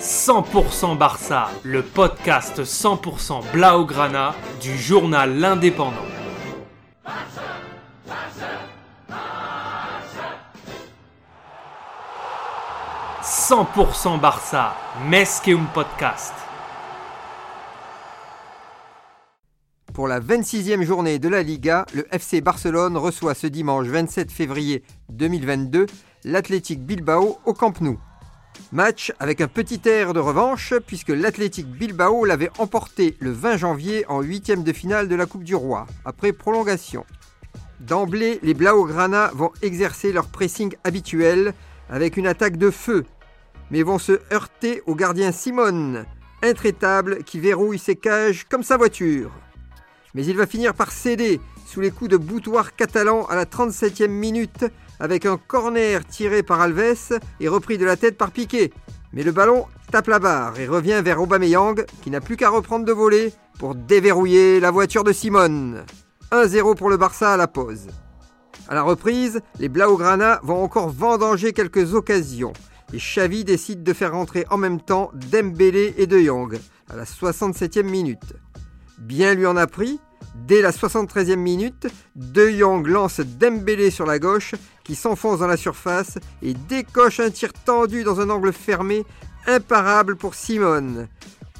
100% Barça, le podcast 100% Blaugrana du journal L'Indépendant. « 100% Barça, Mesqueum Podcast. Pour la 26e journée de la Liga, le FC Barcelone reçoit ce dimanche 27 février 2022 l'Athletic Bilbao au Camp Nou. Match avec un petit air de revanche puisque l'Athletic Bilbao l'avait emporté le 20 janvier en huitième de finale de la Coupe du Roi, après prolongation. D'emblée, les Blaugrana vont exercer leur pressing habituel avec une attaque de feu, mais vont se heurter au gardien Simone, intraitable qui verrouille ses cages comme sa voiture. Mais il va finir par céder sous les coups de boutoir catalan à la 37e minute avec un corner tiré par Alves et repris de la tête par Piqué. Mais le ballon tape la barre et revient vers Aubameyang qui n'a plus qu'à reprendre de voler pour déverrouiller la voiture de Simone. 1-0 pour le Barça à la pause. À la reprise, les Blaugrana vont encore vendanger quelques occasions et Xavi décide de faire rentrer en même temps Dembélé et De Jong à la 67e minute. Bien lui en a pris Dès la 73e minute, De Jong lance Dembélé sur la gauche s'enfonce dans la surface et décoche un tir tendu dans un angle fermé imparable pour Simone.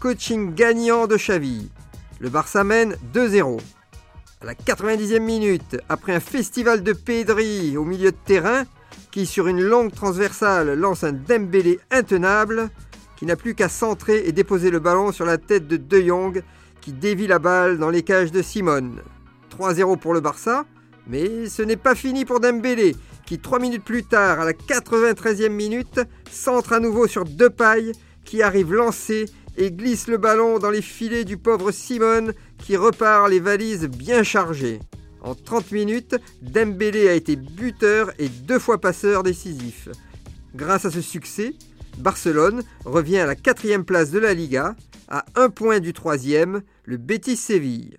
Coaching gagnant de Xavi. Le Barça mène 2-0. À la 90e minute, après un festival de Pedri au milieu de terrain, qui sur une longue transversale lance un Dembélé intenable, qui n'a plus qu'à centrer et déposer le ballon sur la tête de De Jong qui dévie la balle dans les cages de Simone. 3-0 pour le Barça, mais ce n'est pas fini pour Dembélé, qui 3 minutes plus tard, à la 93e minute, centre à nouveau sur deux pailles, qui arrive lancé et glisse le ballon dans les filets du pauvre Simone, qui repart les valises bien chargées. En 30 minutes, Dembélé a été buteur et deux fois passeur décisif. Grâce à ce succès, Barcelone revient à la quatrième place de la Liga, à un point du troisième, le Betis Séville.